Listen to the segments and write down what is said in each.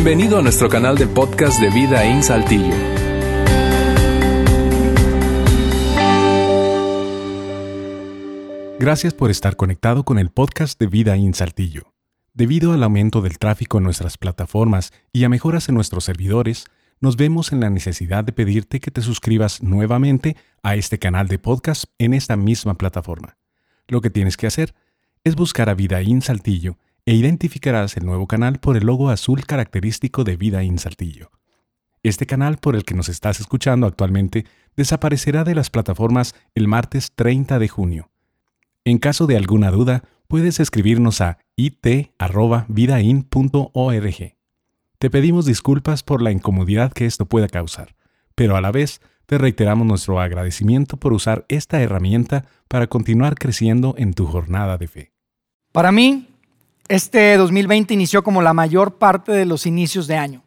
Bienvenido a nuestro canal de podcast de Vida en Saltillo. Gracias por estar conectado con el podcast de Vida en Saltillo. Debido al aumento del tráfico en nuestras plataformas y a mejoras en nuestros servidores, nos vemos en la necesidad de pedirte que te suscribas nuevamente a este canal de podcast en esta misma plataforma. Lo que tienes que hacer es buscar a Vida en Saltillo e identificarás el nuevo canal por el logo azul característico de Vida en Saltillo. Este canal por el que nos estás escuchando actualmente desaparecerá de las plataformas el martes 30 de junio. En caso de alguna duda, puedes escribirnos a it.vidain.org. Te pedimos disculpas por la incomodidad que esto pueda causar, pero a la vez te reiteramos nuestro agradecimiento por usar esta herramienta para continuar creciendo en tu jornada de fe. Para mí, este 2020 inició como la mayor parte de los inicios de año,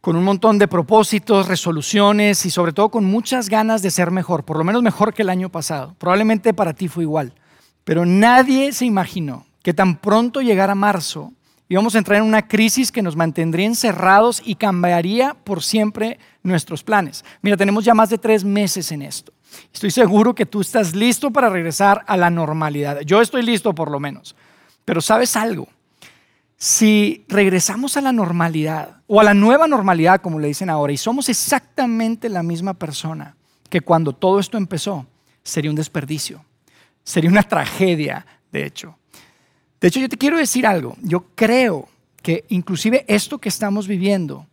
con un montón de propósitos, resoluciones y sobre todo con muchas ganas de ser mejor, por lo menos mejor que el año pasado. Probablemente para ti fue igual, pero nadie se imaginó que tan pronto llegara marzo íbamos a entrar en una crisis que nos mantendría encerrados y cambiaría por siempre nuestros planes. Mira, tenemos ya más de tres meses en esto. Estoy seguro que tú estás listo para regresar a la normalidad. Yo estoy listo por lo menos. Pero sabes algo, si regresamos a la normalidad o a la nueva normalidad, como le dicen ahora, y somos exactamente la misma persona que cuando todo esto empezó, sería un desperdicio, sería una tragedia, de hecho. De hecho, yo te quiero decir algo, yo creo que inclusive esto que estamos viviendo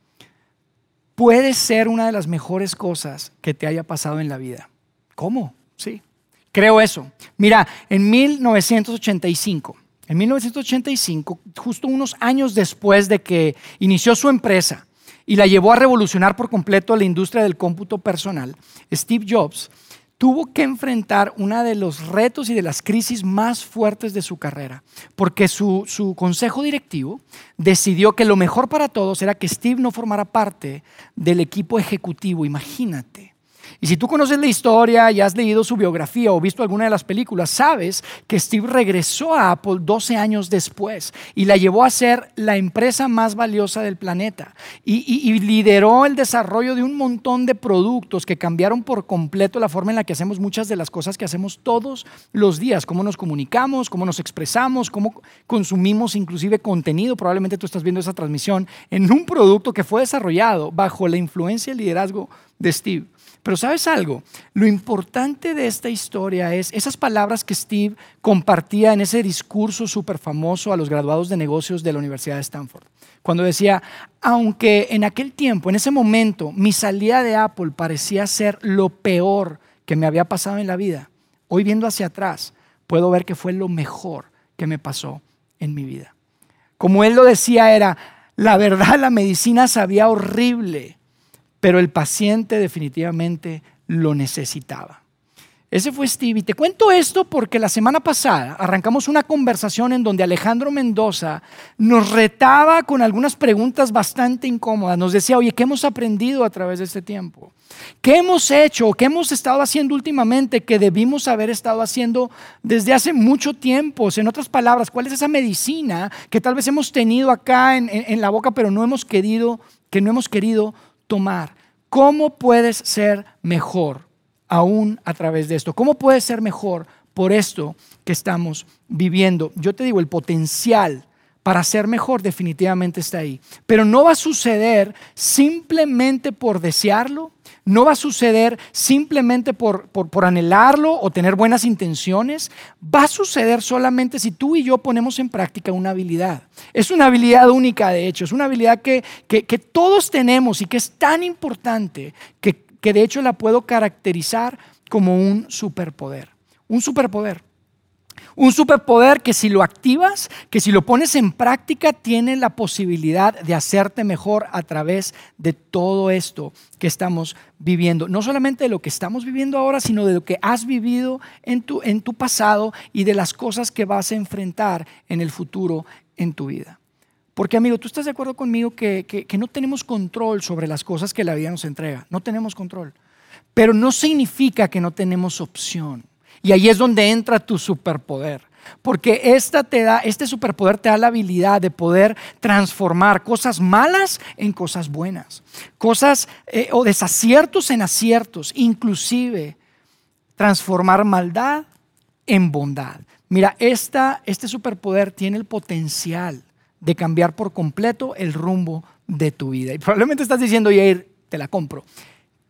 puede ser una de las mejores cosas que te haya pasado en la vida. ¿Cómo? Sí, creo eso. Mira, en 1985, en 1985, justo unos años después de que inició su empresa y la llevó a revolucionar por completo la industria del cómputo personal, Steve Jobs tuvo que enfrentar uno de los retos y de las crisis más fuertes de su carrera, porque su, su, consejo directivo decidió que lo mejor para todos era que Steve no formara parte del equipo ejecutivo, imagínate. Y si tú conoces la historia y has leído su biografía o visto alguna de las películas, sabes que Steve regresó a Apple 12 años después y la llevó a ser la empresa más valiosa del planeta. Y, lideró el desarrollo de un montón de productos que cambiaron por completo la forma en la que hacemos muchas de las cosas que hacemos todos los días, cómo nos comunicamos, cómo nos expresamos, cómo consumimos inclusive contenido. Probablemente tú estás viendo esa transmisión en un producto que fue desarrollado bajo la influencia y liderazgo de Steve. Pero sabes algo, lo importante de esta historia es esas palabras que Steve compartía en ese discurso súper famoso a los graduados de negocios de la Universidad de Stanford. Cuando decía, aunque en aquel tiempo, en ese momento, mi salida de Apple parecía ser lo peor que me había pasado en la vida, hoy viendo hacia atrás, puedo ver que fue lo mejor que me pasó en mi vida. Como él lo decía, era, la verdad, la medicina sabía horrible pero el paciente definitivamente lo necesitaba. Ese fue Steve. Y te cuento esto porque la semana pasada arrancamos una conversación en donde Alejandro Mendoza nos retaba con algunas preguntas bastante incómodas. Nos decía, oye, ¿qué hemos aprendido a través de este tiempo? ¿Qué hemos hecho? ¿Qué hemos estado haciendo últimamente que debimos haber estado haciendo desde hace mucho tiempo? En otras palabras, ¿cuál es esa medicina que tal vez hemos tenido acá en, en la boca, pero no hemos querido, que no hemos querido tomar. ¿Cómo puedes ser mejor aún a través de esto? ¿Cómo puedes ser mejor por esto que estamos viviendo? Yo te digo, el potencial para ser mejor definitivamente está ahí. Pero no va a suceder simplemente por desearlo, no va a suceder simplemente por, por, anhelarlo o tener buenas intenciones. Va a suceder solamente si tú y yo ponemos en práctica una habilidad. Es una habilidad única, de hecho. Es una habilidad que, que, que todos tenemos y que es tan importante que, que de hecho la puedo caracterizar como un superpoder. Un superpoder. Un superpoder que si lo activas, que si lo pones en práctica, tiene la posibilidad de hacerte mejor a través de todo esto que estamos viviendo. No solamente de lo que estamos viviendo ahora, sino de lo que has vivido en tu, en tu pasado y de las cosas que vas a enfrentar en el futuro en tu vida. Porque amigo, tú estás de acuerdo conmigo que, que no tenemos control sobre las cosas que la vida nos entrega. No tenemos control. Pero no significa que no tenemos opción. Y ahí es donde entra tu superpoder. porque esta te da, este superpoder te da la habilidad de poder transformar cosas malas en cosas buenas, cosas eh, o desaciertos en aciertos, inclusive transformar maldad en bondad. Mira, esta, este superpoder tiene el potencial de cambiar por completo el rumbo de tu vida. Y probablemente estás diciendo, Yair, te la compro.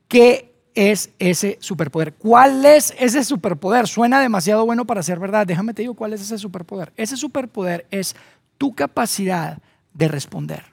¿Qué es ese superpoder. ¿Cuál es ese superpoder? Suena demasiado bueno para ser verdad. Déjame te digo cuál es ese superpoder. Ese superpoder es tu capacidad de responder.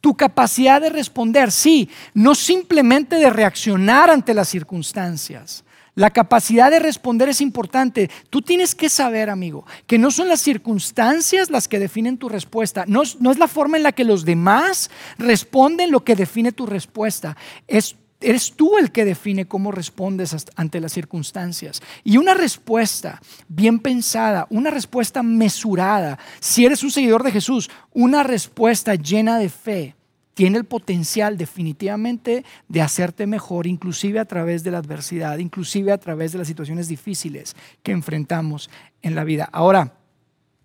Tu capacidad de responder, sí, no simplemente de reaccionar ante las circunstancias. La capacidad de responder es importante. Tú tienes que saber, amigo, que no son las circunstancias las que definen tu respuesta. No, no es la forma en la que los demás responden lo que define tu respuesta. Es Eres tú el que define cómo respondes ante las circunstancias. Y una respuesta bien pensada, una respuesta mesurada, si eres un seguidor de Jesús, una respuesta llena de fe, tiene el potencial definitivamente de hacerte mejor, inclusive a través de la adversidad, inclusive a través de las situaciones difíciles que enfrentamos en la vida. Ahora,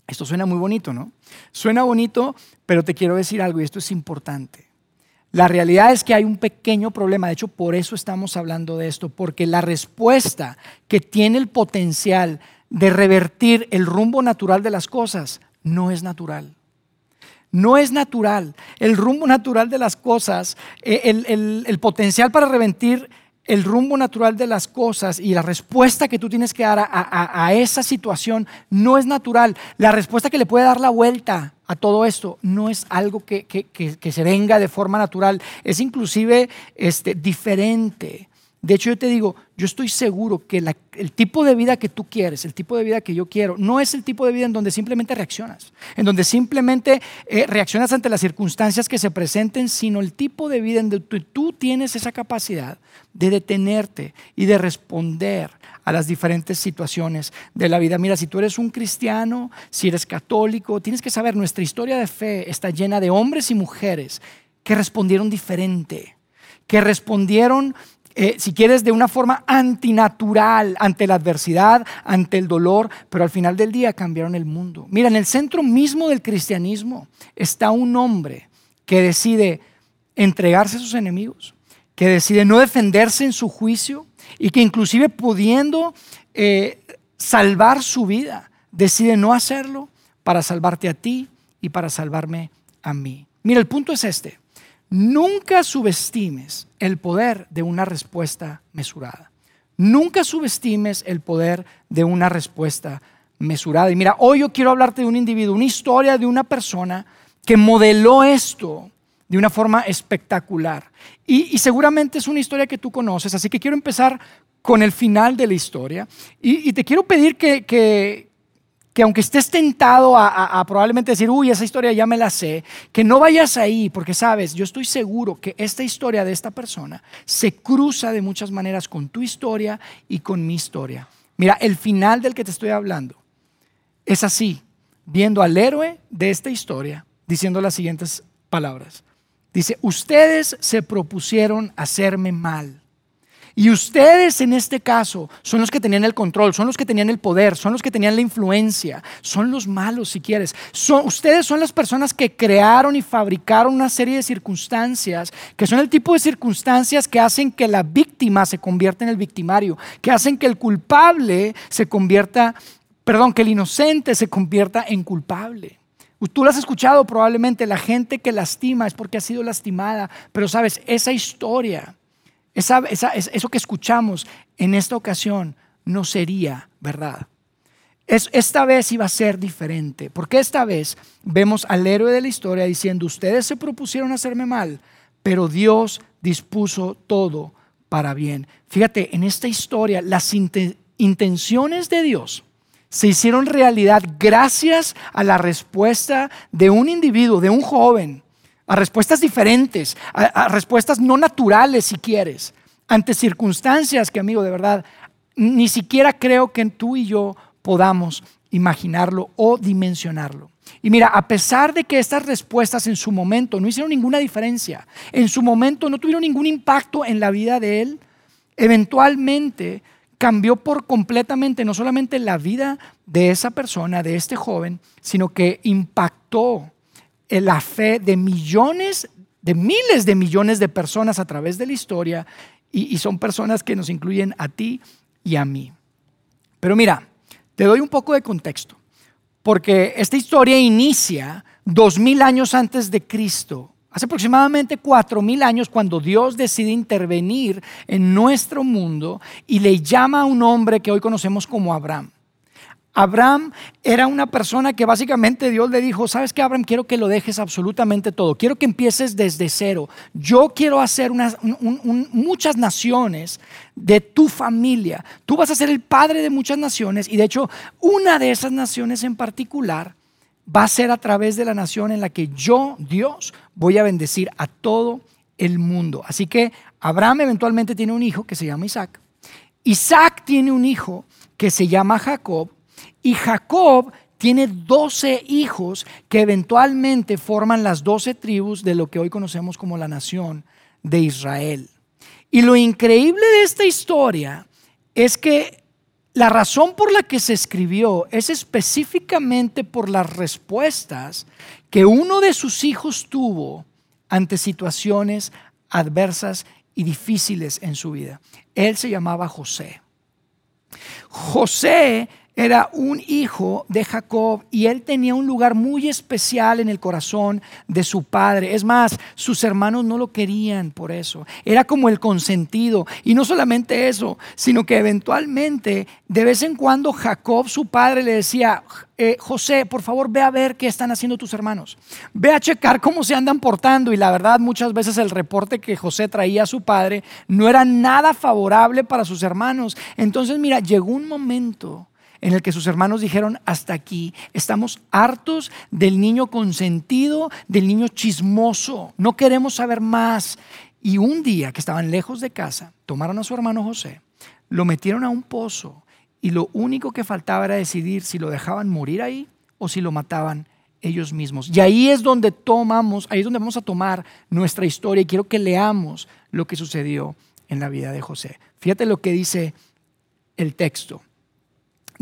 esto suena muy bonito, ¿no? Suena bonito, pero te quiero decir algo y esto es importante. La realidad es que hay un pequeño problema, de hecho por eso estamos hablando de esto, porque la respuesta que tiene el potencial de revertir el rumbo natural de las cosas no es natural. No es natural. El rumbo natural de las cosas, eh, el, potencial para revertir el rumbo natural de las cosas y la respuesta que tú tienes que dar a esa situación no es natural. La respuesta que le puede dar la vuelta a todo esto no es algo que, se venga de forma natural, es inclusive este, diferente. De hecho, yo te digo, yo estoy seguro que el tipo de vida que tú quieres, el tipo de vida que yo quiero, no es el tipo de vida en donde simplemente reaccionas, en donde simplemente eh, reaccionas ante las circunstancias que se presenten, sino el tipo de vida en donde tú tienes esa capacidad de detenerte y de responder a las diferentes situaciones de la vida. Mira, si tú eres un cristiano, si eres católico, tienes que saber, nuestra historia de fe está llena de hombres y mujeres que respondieron diferente, que respondieron eh, si quieres, de una forma antinatural ante la adversidad, ante el dolor, pero al final del día cambiaron el mundo. Mira, en el centro mismo del cristianismo está un hombre que decide entregarse a sus enemigos, que decide no defenderse en su juicio y que inclusive pudiendo eh, salvar su vida, decide no hacerlo para salvarte a ti y para salvarme a mí. Mira, el punto es este. Nunca subestimes el poder de una respuesta mesurada. Nunca subestimes el poder de una respuesta mesurada. Y mira, hoy yo quiero hablarte de un individuo, una historia de una persona que modeló esto de una forma espectacular. Y, seguramente es una historia que tú conoces, así que quiero empezar con el final de la historia. Y, te quiero pedir que, que, aunque estés tentado a, probablemente decir, uy, esa historia ya me la sé, que no vayas ahí, porque sabes, yo estoy seguro que esta historia de esta persona se cruza de muchas maneras con tu historia y con mi historia. Mira, el final del que te estoy hablando es así, viendo al héroe de esta historia diciendo las siguientes palabras. Dice, ustedes se propusieron hacerme mal. Y ustedes en este caso son los que tenían el control, son los que tenían el poder, son los que tenían la influencia, son los malos si quieres. Son, ustedes son las personas que crearon y fabricaron una serie de circunstancias, que son el tipo de circunstancias que hacen que la víctima se convierta en el victimario, que hacen que el culpable se convierta, perdón, que el inocente se convierta en culpable. Tú lo has escuchado probablemente, la gente que lastima es porque ha sido lastimada, pero sabes, esa historia, eso que escuchamos en esta ocasión no sería verdad. esta vez iba a ser diferente, porque esta vez vemos al héroe de la historia diciendo, ustedes se propusieron hacerme mal, pero Dios dispuso todo para bien. Fíjate, en esta historia las intenciones de Dios se hicieron realidad gracias a la respuesta de un individuo, de un joven, a respuestas diferentes, a, respuestas no naturales si quieres, ante circunstancias que, amigo, de verdad, ni siquiera creo que tú y yo podamos imaginarlo o dimensionarlo. Y mira, a pesar de que estas respuestas en su momento no hicieron ninguna diferencia, en su momento no tuvieron ningún impacto en la vida de él, eventualmente cambió por completamente no solamente la vida de esa persona, de este joven, sino que impactó la fe de millones, de miles de millones de personas a través de la historia y, y son personas que nos incluyen a ti y a mí. Pero mira, te doy un poco de contexto, porque esta historia inicia dos mil años antes de Cristo Hace aproximadamente cuatro mil años, cuando Dios decide intervenir en nuestro mundo y le llama a un hombre que hoy conocemos como Abraham. Abraham era una persona que básicamente Dios le dijo, sabes que Abraham, quiero que lo dejes absolutamente todo, quiero que empieces desde cero. Yo quiero hacer muchas naciones de tu familia. Tú vas a ser el padre de muchas naciones y de hecho una de esas naciones en particular va a ser a través de la nación en la que yo, Dios, voy a bendecir a todo el mundo. Así que Abraham eventualmente tiene un hijo que se llama Isaac. Isaac tiene un hijo que se llama Jacob. Y Jacob tiene doce hijos que eventualmente forman las doce tribus de lo que hoy conocemos como la nación de Israel. Y lo increíble de esta historia es que la razón por la que se escribió es específicamente por las respuestas que uno de sus hijos tuvo ante situaciones adversas y difíciles en su vida. Él se llamaba José. José era un hijo de Jacob y él tenía un lugar muy especial en el corazón de su padre. Es más, sus hermanos no lo querían por eso. Era como el consentido. Y no solamente eso, sino que eventualmente, de vez en cuando, Jacob, su padre, le decía, eh, José, por favor, ve a ver qué están haciendo tus hermanos. Ve a checar cómo se andan portando. Y la verdad, muchas veces el reporte que José traía a su padre no era nada favorable para sus hermanos. Entonces, mira, llegó un momento en el que sus hermanos dijeron, hasta aquí, estamos hartos del niño consentido, del niño chismoso, no queremos saber más. Y un día que estaban lejos de casa, tomaron a su hermano José, lo metieron a un pozo y lo único que faltaba era decidir si lo dejaban morir ahí o si lo mataban ellos mismos. Y ahí es donde tomamos, ahí es donde vamos a tomar nuestra historia y quiero que leamos lo que sucedió en la vida de José. Fíjate lo que dice el texto.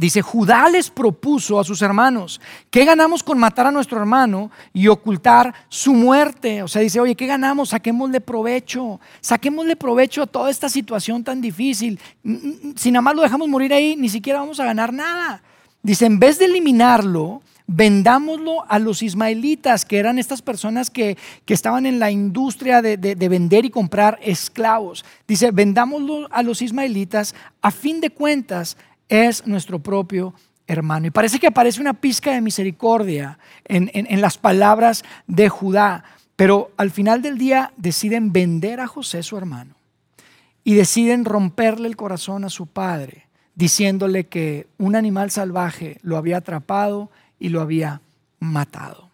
Dice, Judá les propuso a sus hermanos, ¿qué ganamos con matar a nuestro hermano y ocultar su muerte? O sea, dice, oye, ¿qué ganamos? Saquémosle provecho, saquémosle provecho a toda esta situación tan difícil. Si nada más lo dejamos morir ahí, ni siquiera vamos a ganar nada. Dice, en vez de eliminarlo, vendámoslo a los ismaelitas, que eran estas personas que, estaban en la industria de, de, vender y comprar esclavos. Dice, vendámoslo a los ismaelitas, a fin de cuentas, es nuestro propio hermano. Y parece que aparece una pizca de misericordia en, las palabras de Judá, pero al final del día deciden vender a José, su hermano, y deciden romperle el corazón a su padre, diciéndole que un animal salvaje lo había atrapado y lo había matado.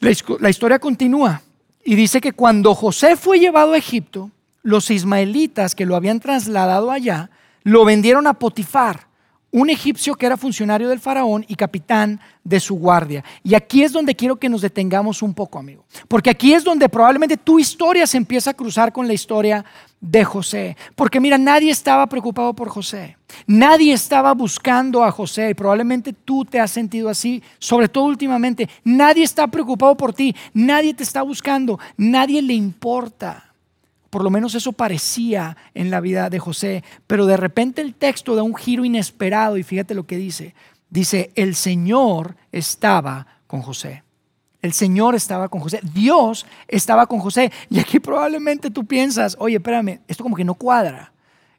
La historia continúa y dice que cuando José fue llevado a Egipto, los ismaelitas que lo habían trasladado allá lo vendieron a Potifar, un egipcio que era funcionario del faraón y capitán de su guardia. Y aquí es donde quiero que nos detengamos un poco, amigo. Porque aquí es donde probablemente tu historia se empieza a cruzar con la historia de José. Porque mira, nadie estaba preocupado por José. Nadie estaba buscando a José. Y probablemente tú te has sentido así, sobre todo últimamente. Nadie está preocupado por ti. Nadie te está buscando. Nadie le importa. Por lo menos eso parecía en la vida de José. Pero de repente el texto da un giro inesperado y fíjate lo que dice. Dice, el Señor estaba con José. El Señor estaba con José. Dios estaba con José. Y aquí probablemente tú piensas, oye, espérame, esto como que no cuadra.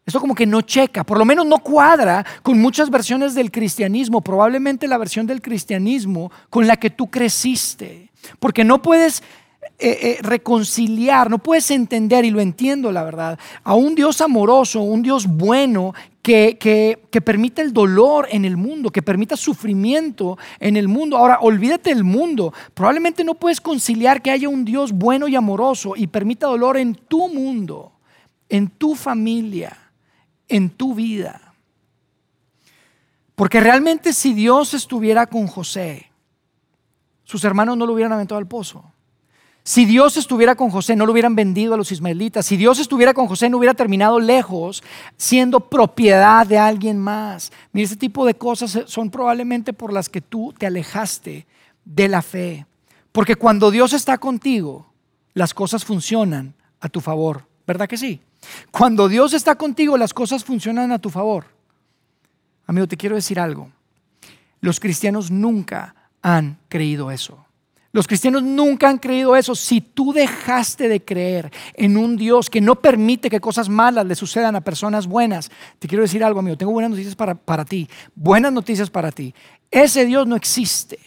Esto como que no checa, por lo menos no cuadra con muchas versiones del cristianismo, probablemente la versión del cristianismo con la que tú creciste. Porque no puedes eh, eh, reconciliar, no puedes entender, y lo entiendo la verdad, a un Dios amoroso, un Dios bueno que, que, que, permita el dolor en el mundo, que permita sufrimiento en el mundo. Ahora, olvídate del mundo. Probablemente no puedes conciliar que haya un Dios bueno y amoroso y permita dolor en tu mundo, en tu familia, en tu vida. Porque realmente si Dios estuviera con José, sus hermanos no lo hubieran aventado al pozo. Si Dios estuviera con José, no lo hubieran vendido a los ismaelitas. Si Dios estuviera con José, no hubiera terminado lejos, siendo propiedad de alguien más. Mira, este tipo de cosas son probablemente por las que tú te alejaste de la fe. Porque cuando Dios está contigo, las cosas funcionan a tu favor. ¿Verdad que sí? Cuando Dios está contigo, las cosas funcionan a tu favor. Amigo, te quiero decir algo. Los cristianos nunca han creído eso. Los cristianos nunca han creído eso. Si tú dejaste de creer en un Dios que no permite que cosas malas le sucedan a personas buenas, te quiero decir algo, amigo. Tengo buenas noticias para, para ti. Buenas noticias para ti. Ese Dios no existe.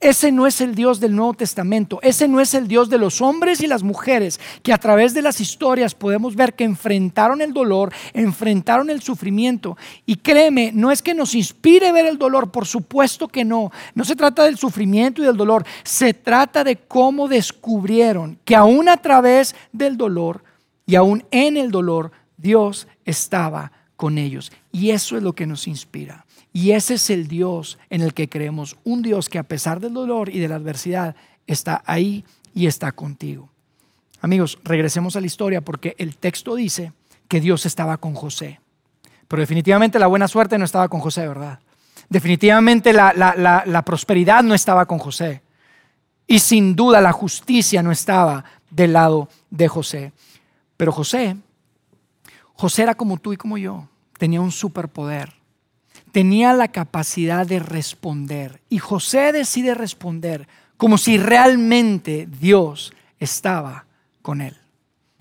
Ese no es el Dios del Nuevo Testamento, ese no es el Dios de los hombres y las mujeres que a través de las historias podemos ver que enfrentaron el dolor, enfrentaron el sufrimiento. Y créeme, no es que nos inspire ver el dolor, por supuesto que no. No se trata del sufrimiento y del dolor, se trata de cómo descubrieron que aún a través del dolor y aún en el dolor, Dios estaba con ellos. Y eso es lo que nos inspira. Y ese es el Dios en el que creemos, un Dios que a pesar del dolor y de la adversidad está ahí y está contigo. Amigos, regresemos a la historia porque el texto dice que Dios estaba con José. Pero definitivamente la buena suerte no estaba con José, ¿verdad? Definitivamente la, prosperidad no estaba con José. Y sin duda la justicia no estaba del lado de José. Pero José, José era como tú y como yo, tenía un superpoder tenía la capacidad de responder. Y José decide responder como si realmente Dios estaba con él.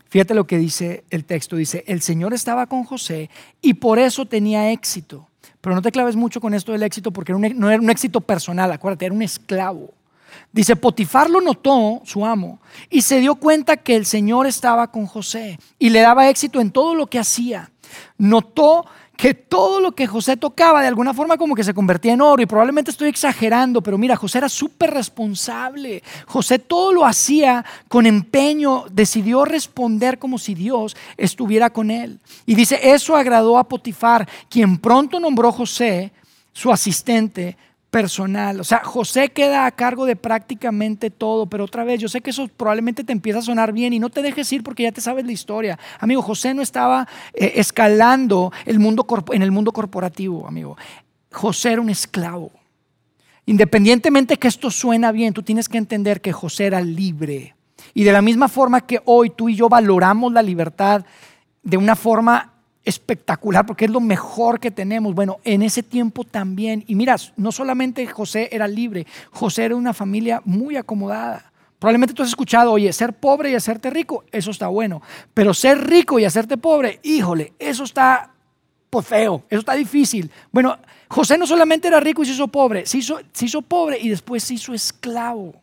Fíjate lo que dice el texto. Dice, el Señor estaba con José y por eso tenía éxito. Pero no te claves mucho con esto del éxito porque no era un éxito personal, acuérdate, era un esclavo. Dice, Potifar lo notó, su amo, y se dio cuenta que el Señor estaba con José y le daba éxito en todo lo que hacía. Notó que todo lo que José tocaba de alguna forma como que se convertía en oro y probablemente estoy exagerando, pero mira, José era súper responsable. José todo lo hacía con empeño, decidió responder como si Dios estuviera con él. Y dice, eso agradó a Potifar, quien pronto nombró José su asistente personal. O sea, José queda a cargo de prácticamente todo, pero otra vez, yo sé que eso probablemente te empieza a sonar bien y no te dejes ir porque ya te sabes la historia. Amigo, José no estaba eh, escalando el mundo en el mundo corporativo, amigo. José era un esclavo. Independientemente que esto suena bien, tú tienes que entender que José era libre. Y de la misma forma que hoy tú y yo valoramos la libertad de una forma espectacular porque es lo mejor que tenemos. Bueno, en ese tiempo también. Y miras, no solamente José era libre, José era una familia muy acomodada. Probablemente tú has escuchado, oye, ser pobre y hacerte rico, eso está bueno. Pero ser rico y hacerte pobre, híjole, eso está pues, feo, eso está difícil. Bueno, José no solamente era rico y se hizo pobre, se hizo, se hizo pobre y después se hizo esclavo.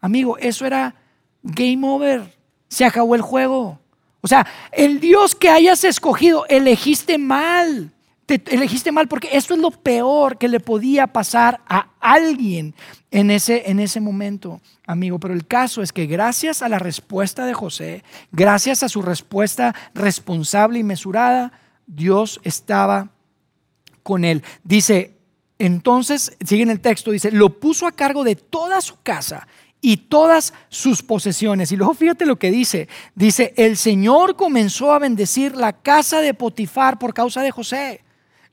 Amigo, eso era game over. Se acabó el juego. O sea, el Dios que hayas escogido, elegiste mal. Te elegiste mal porque eso es lo peor que le podía pasar a alguien en ese, en ese momento, amigo. Pero el caso es que gracias a la respuesta de José, gracias a su respuesta responsable y mesurada, Dios estaba con él. Dice, entonces, sigue en el texto, dice, lo puso a cargo de toda su casa y todas sus posesiones. Y luego fíjate lo que dice. Dice, el Señor comenzó a bendecir la casa de Potifar por causa de José.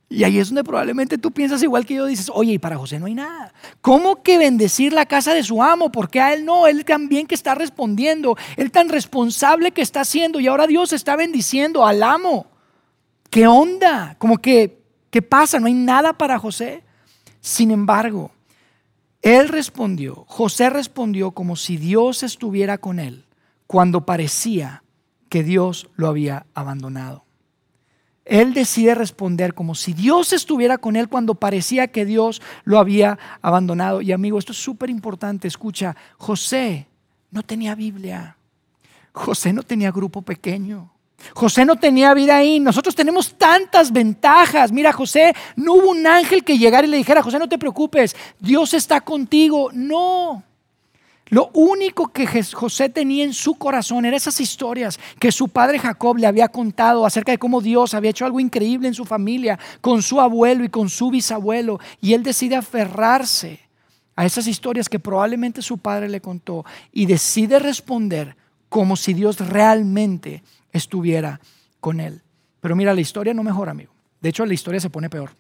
Y ahí es donde probablemente tú piensas igual que yo, dices, oye, y para José no hay nada. ¿Cómo que bendecir la casa de su amo? Porque a él no, él también que está respondiendo, él tan responsable que está haciendo y ahora Dios está bendiciendo al amo. ¿Qué onda? Como que, ¿qué pasa? No hay nada para José. Sin embargo, él respondió, José respondió como si Dios estuviera con él cuando parecía que Dios lo había abandonado. Él decide responder como si Dios estuviera con él cuando parecía que Dios lo había abandonado. Y amigo, esto es súper importante. Escucha, José no tenía Biblia. José no tenía grupo pequeño. José no tenía vida ahí. Nosotros tenemos tantas ventajas. Mira, José, no hubo un ángel que llegara y le dijera, José, no te preocupes, Dios está contigo. No. Lo único que José tenía en su corazón eran esas historias que su padre Jacob le había contado acerca de cómo Dios había hecho algo increíble en su familia, con su abuelo y con su bisabuelo. Y él decide aferrarse a esas historias que probablemente su padre le contó y decide responder como si Dios realmente estuviera con él. Pero mira, la historia no mejora, amigo. De hecho, la historia se pone peor.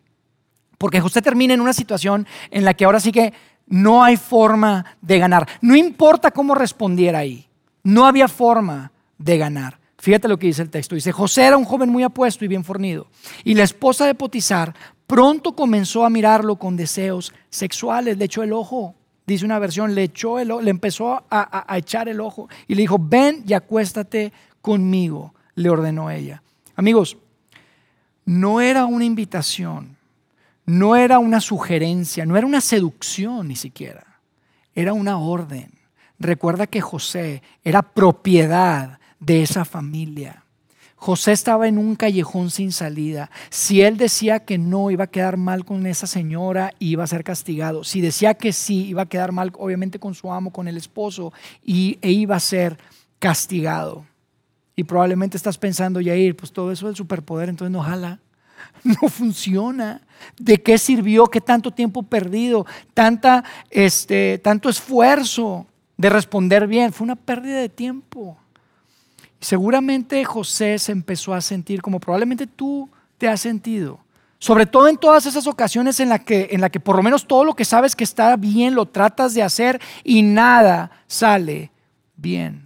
Porque José termina en una situación en la que ahora sí que no hay forma de ganar. No importa cómo respondiera ahí, no había forma de ganar. Fíjate lo que dice el texto. Dice, José era un joven muy apuesto y bien fornido. Y la esposa de Potizar pronto comenzó a mirarlo con deseos sexuales. Le echó el ojo. Dice una versión, le, echó el, le empezó a, a echar el ojo. Y le dijo, ven y acuéstate conmigo, le ordenó ella. Amigos, no era una invitación, no era una sugerencia, no era una seducción ni siquiera. Era una orden. Recuerda que José era propiedad de esa familia. José estaba en un callejón sin salida. Si él decía que no, iba a quedar mal con esa señora iba a ser castigado. Si decía que sí, iba a quedar mal, obviamente, con su amo, con el esposo, y, e iba a ser castigado. Y probablemente estás pensando, Yair, pues todo eso del superpoder, entonces no jala. No funciona. ¿De qué sirvió? ¿Qué tanto tiempo perdido? Tanta, este, tanto esfuerzo de responder bien. Fue una pérdida de tiempo. Seguramente José se empezó a sentir como probablemente tú te has sentido. Sobre todo en todas esas ocasiones en las que, en la que por lo menos todo lo que sabes que está bien lo tratas de hacer y nada sale bien.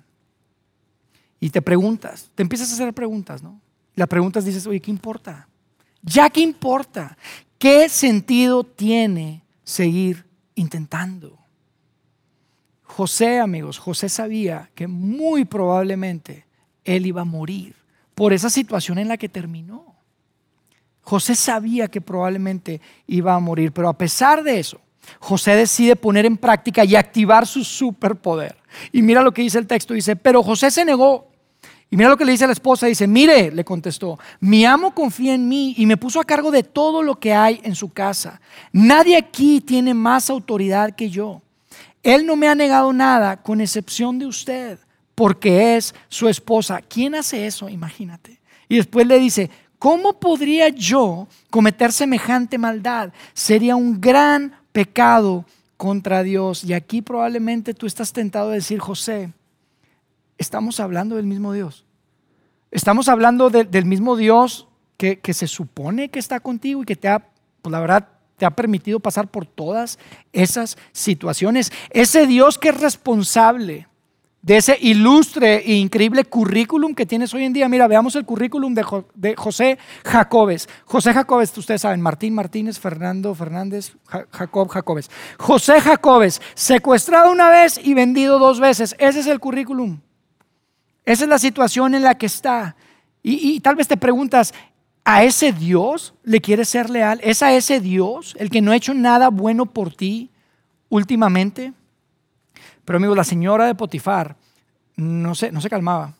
Y te preguntas, te empiezas a hacer preguntas, ¿no? La pregunta dices, oye, ¿qué importa? ¿Ya qué importa? ¿Qué sentido tiene seguir intentando? José, amigos, José sabía que muy probablemente él iba a morir por esa situación en la que terminó. José sabía que probablemente iba a morir, pero a pesar de eso, José decide poner en práctica y activar su superpoder. Y mira lo que dice el texto, dice, pero José se negó. Y mira lo que le dice a la esposa, dice, mire, le contestó, mi amo confía en mí y me puso a cargo de todo lo que hay en su casa. Nadie aquí tiene más autoridad que yo. Él no me ha negado nada con excepción de usted porque es su esposa. ¿Quién hace eso? Imagínate. Y después le dice, ¿cómo podría yo cometer semejante maldad? Sería un gran pecado contra Dios. Y aquí probablemente tú estás tentado a decir, José, estamos hablando del mismo Dios. Estamos hablando del mismo Dios que, que, se supone que está contigo y que te ha, pues la verdad, te ha permitido pasar por todas esas situaciones. Ese Dios que es responsable de ese ilustre e increíble currículum que tienes hoy en día. Mira, veamos el currículum de, José Jacobes. José Jacobes, ustedes saben, Martín Martínez, Fernando Fernández, Jacob Jacobes. José Jacobes, secuestrado una vez y vendido dos veces. Ese es el currículum. Esa es la situación en la que está. Y, y tal vez te preguntas, ¿a ese Dios le quieres ser leal? ¿Es a ese Dios el que no ha hecho nada bueno por ti últimamente? Pero amigos, la señora de Potifar no se, no se calmaba,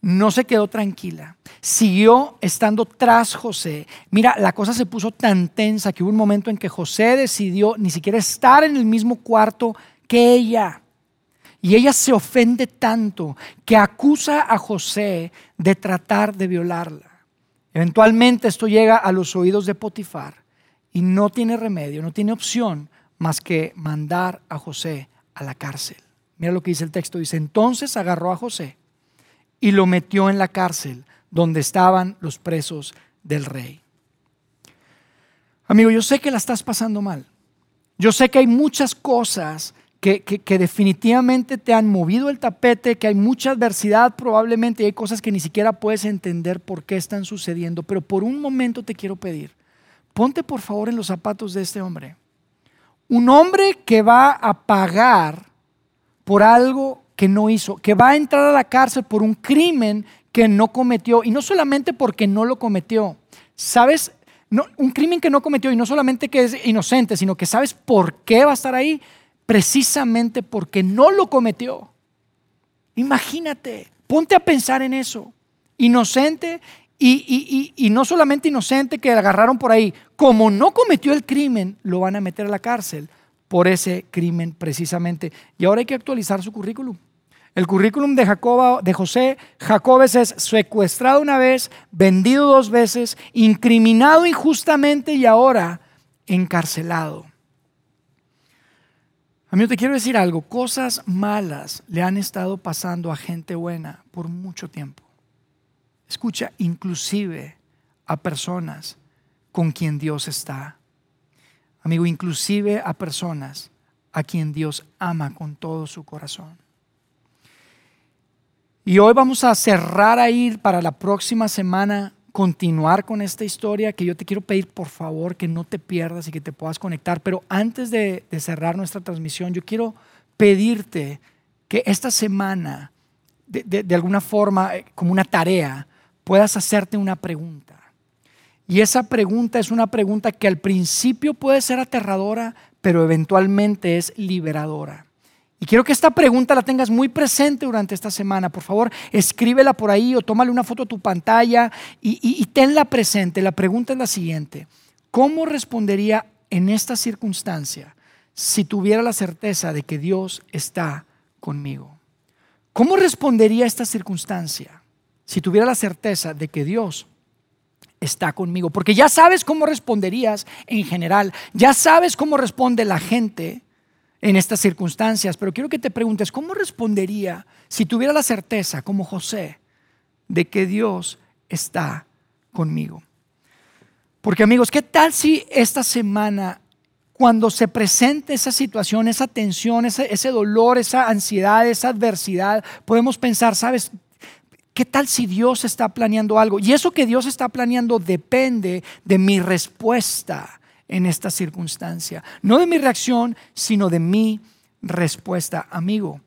no se quedó tranquila, siguió estando tras José. Mira, la cosa se puso tan tensa que hubo un momento en que José decidió ni siquiera estar en el mismo cuarto que ella. Y ella se ofende tanto que acusa a José de tratar de violarla. Eventualmente esto llega a los oídos de Potifar y no tiene remedio, no tiene opción más que mandar a José a la cárcel. Mira lo que dice el texto. Dice, entonces agarró a José y lo metió en la cárcel donde estaban los presos del rey. Amigo, yo sé que la estás pasando mal. Yo sé que hay muchas cosas que, que, definitivamente te han movido el tapete, que hay mucha adversidad probablemente y hay cosas que ni siquiera puedes entender por qué están sucediendo. Pero por un momento te quiero pedir, ponte por favor en los zapatos de este hombre. Un hombre que va a pagar por algo que no hizo, que va a entrar a la cárcel por un crimen que no cometió, y no solamente porque no lo cometió, ¿sabes? Un crimen que no cometió, y no solamente que es inocente, sino que sabes por qué va a estar ahí, precisamente porque no lo cometió. Imagínate, ponte a pensar en eso. Inocente y, no solamente inocente que agarraron por ahí, como no cometió el crimen, lo van a meter a la cárcel por ese crimen precisamente. Y ahora hay que actualizar su currículum. El currículum de, Jacoba, de José Jacobes es secuestrado una vez, vendido dos veces, incriminado injustamente y ahora encarcelado. Amigo, te quiero decir algo. Cosas malas le han estado pasando a gente buena por mucho tiempo. Escucha, inclusive a personas con quien Dios está. Amigo, inclusive a personas a quien Dios ama con todo su corazón. Y hoy vamos a cerrar ahí para la próxima semana continuar con esta historia, que yo te quiero pedir por favor que no te pierdas y que te puedas conectar. Pero antes de, cerrar nuestra transmisión, yo quiero pedirte que esta semana, de, de alguna forma, eh, como una tarea, puedas hacerte una pregunta. Y esa pregunta es una pregunta que al principio puede ser aterradora, pero eventualmente es liberadora. Y quiero que esta pregunta la tengas muy presente durante esta semana. Por favor, escríbela por ahí o tómale una foto a tu pantalla y, tenla presente. La pregunta es la siguiente. ¿Cómo respondería en esta circunstancia si tuviera la certeza de que Dios está conmigo? ¿Cómo respondería esta circunstancia si tuviera la certeza de que Dios está conmigo? Porque ya sabes cómo responderías en general, ya sabes cómo responde la gente en estas circunstancias, pero quiero que te preguntes, ¿cómo respondería si tuviera la certeza, como José, de que Dios está conmigo? Porque amigos, ¿qué tal si esta semana, cuando se presente esa situación, esa tensión, ese, ese dolor, esa ansiedad, esa adversidad, podemos pensar, ¿sabes? ¿Qué tal si Dios está planeando algo? Y eso que Dios está planeando depende de mi respuesta en esta circunstancia. No de mi reacción, sino de mi respuesta. Amigo,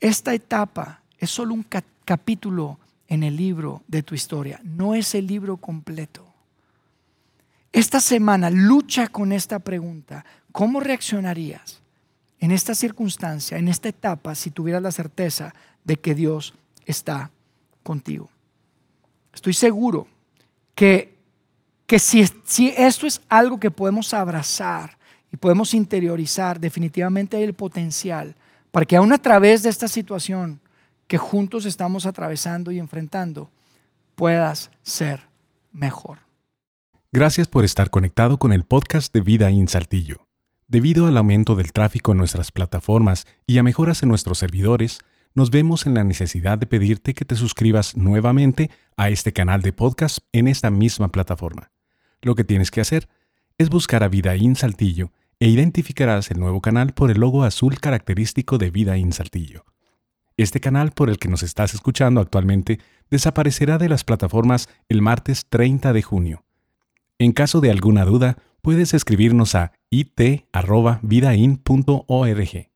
esta etapa es solo un capítulo en el libro de tu historia, no es el libro completo. Esta semana lucha con esta pregunta. ¿Cómo reaccionarías en esta circunstancia, en esta etapa, si tuvieras la certeza de que Dios está contigo? Estoy seguro que que si, si esto es algo que podemos abrazar y podemos interiorizar, definitivamente hay el potencial para que aún a través de esta situación que juntos estamos atravesando y enfrentando, puedas ser mejor. Gracias por estar conectado con el podcast de Vida en Saltillo. Debido al aumento del tráfico en nuestras plataformas y a mejoras en nuestros servidores, nos vemos en la necesidad de pedirte que te suscribas nuevamente a este canal de podcast en esta misma plataforma. Lo que tienes que hacer es buscar a Vidaín Saltillo e identificarás el nuevo canal por el logo azul característico de Vidaín Saltillo. Este canal por el que nos estás escuchando actualmente desaparecerá de las plataformas el martes 30 de junio. En caso de alguna duda, puedes escribirnos a it.vidain.org.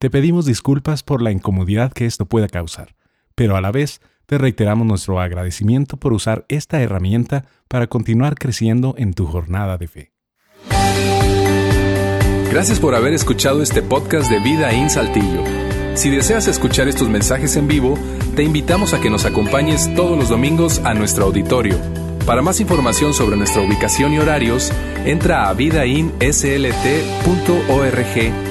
Te pedimos disculpas por la incomodidad que esto pueda causar, pero a la vez te reiteramos nuestro agradecimiento por usar esta herramienta para continuar creciendo en tu jornada de fe. Gracias por haber escuchado este podcast de Vida en Saltillo. Si deseas escuchar estos mensajes en vivo, te invitamos a que nos acompañes todos los domingos a nuestro auditorio. Para más información sobre nuestra ubicación y horarios, entra a vidainslt.org